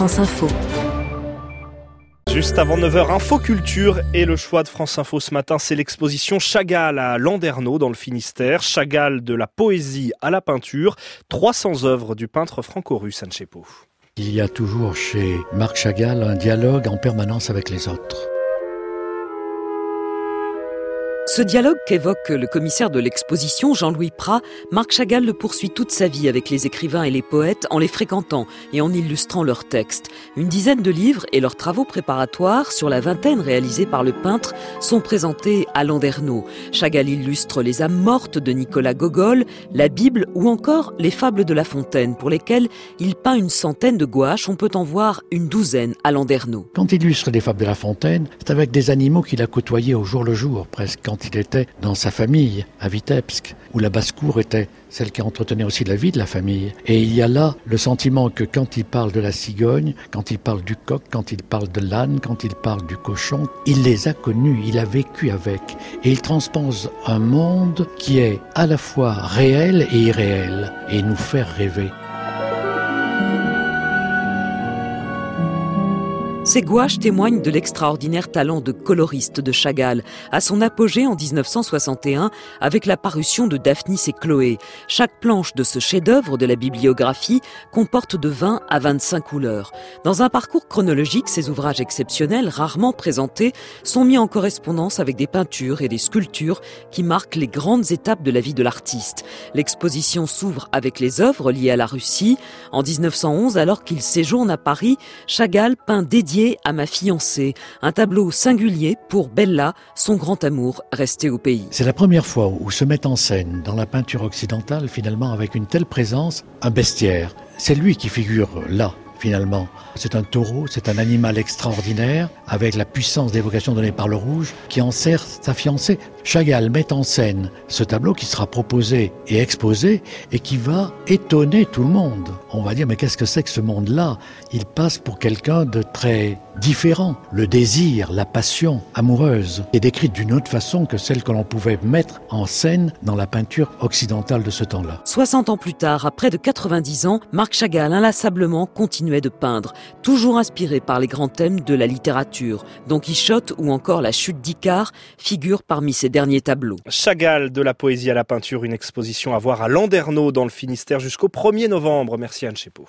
France Info. Juste avant 9h, Info Culture et le choix de France Info ce matin, c'est l'exposition Chagall à Landerneau dans le Finistère. Chagall de la poésie à la peinture, 300 œuvres du peintre franco-russe Anchepo. Il y a toujours chez Marc Chagall un dialogue en permanence avec les autres. Ce dialogue qu'évoque le commissaire de l'exposition, Jean-Louis Prat, Marc Chagall le poursuit toute sa vie avec les écrivains et les poètes en les fréquentant et en illustrant leurs textes. Une dizaine de livres et leurs travaux préparatoires sur la vingtaine réalisés par le peintre sont présentés à Landerneau. Chagall illustre les âmes mortes de Nicolas Gogol, la Bible ou encore les fables de La Fontaine pour lesquelles il peint une centaine de gouaches. On peut en voir une douzaine à Landerneau. Quand il illustre les fables de La Fontaine, c'est avec des animaux qu'il a côtoyés au jour le jour presque. Il était dans sa famille à Vitebsk, où la basse-cour était celle qui entretenait aussi la vie de la famille. Et il y a là le sentiment que quand il parle de la cigogne, quand il parle du coq, quand il parle de l'âne, quand il parle du cochon, il les a connus, il a vécu avec. Et il transpose un monde qui est à la fois réel et irréel, et nous fait rêver. Ces gouaches témoignent de l'extraordinaire talent de coloriste de Chagall, à son apogée en 1961 avec la parution de Daphnis et Chloé. Chaque planche de ce chef-d'œuvre de la bibliographie comporte de 20 à 25 couleurs. Dans un parcours chronologique, ces ouvrages exceptionnels, rarement présentés, sont mis en correspondance avec des peintures et des sculptures qui marquent les grandes étapes de la vie de l'artiste. L'exposition s'ouvre avec les œuvres liées à la Russie. En 1911, alors qu'il séjourne à Paris, Chagall peint dédié à ma fiancée, un tableau singulier pour Bella, son grand amour resté au pays. C'est la première fois où se met en scène dans la peinture occidentale finalement avec une telle présence un bestiaire. C'est lui qui figure là finalement. C'est un taureau, c'est un animal extraordinaire, avec la puissance d'évocation donnée par le rouge, qui en sert sa fiancée. Chagall met en scène ce tableau qui sera proposé et exposé et qui va étonner tout le monde. On va dire, mais qu'est-ce que c'est que ce monde-là? Il passe pour quelqu'un de très différent. Le désir, la passion amoureuse est décrite d'une autre façon que celle que l'on pouvait mettre en scène dans la peinture occidentale de ce temps-là. 60 ans plus tard, à près de 90 ans, Marc Chagall inlassablement continuait de peindre, toujours inspiré par les grands thèmes de la littérature. Don Quichotte ou encore la chute d'Icare figurent parmi ses derniers tableaux. Chagall de la poésie à la peinture, une exposition à voir à Landerneau dans le Finistère jusqu'au 1er novembre. Merci Anne Chepo.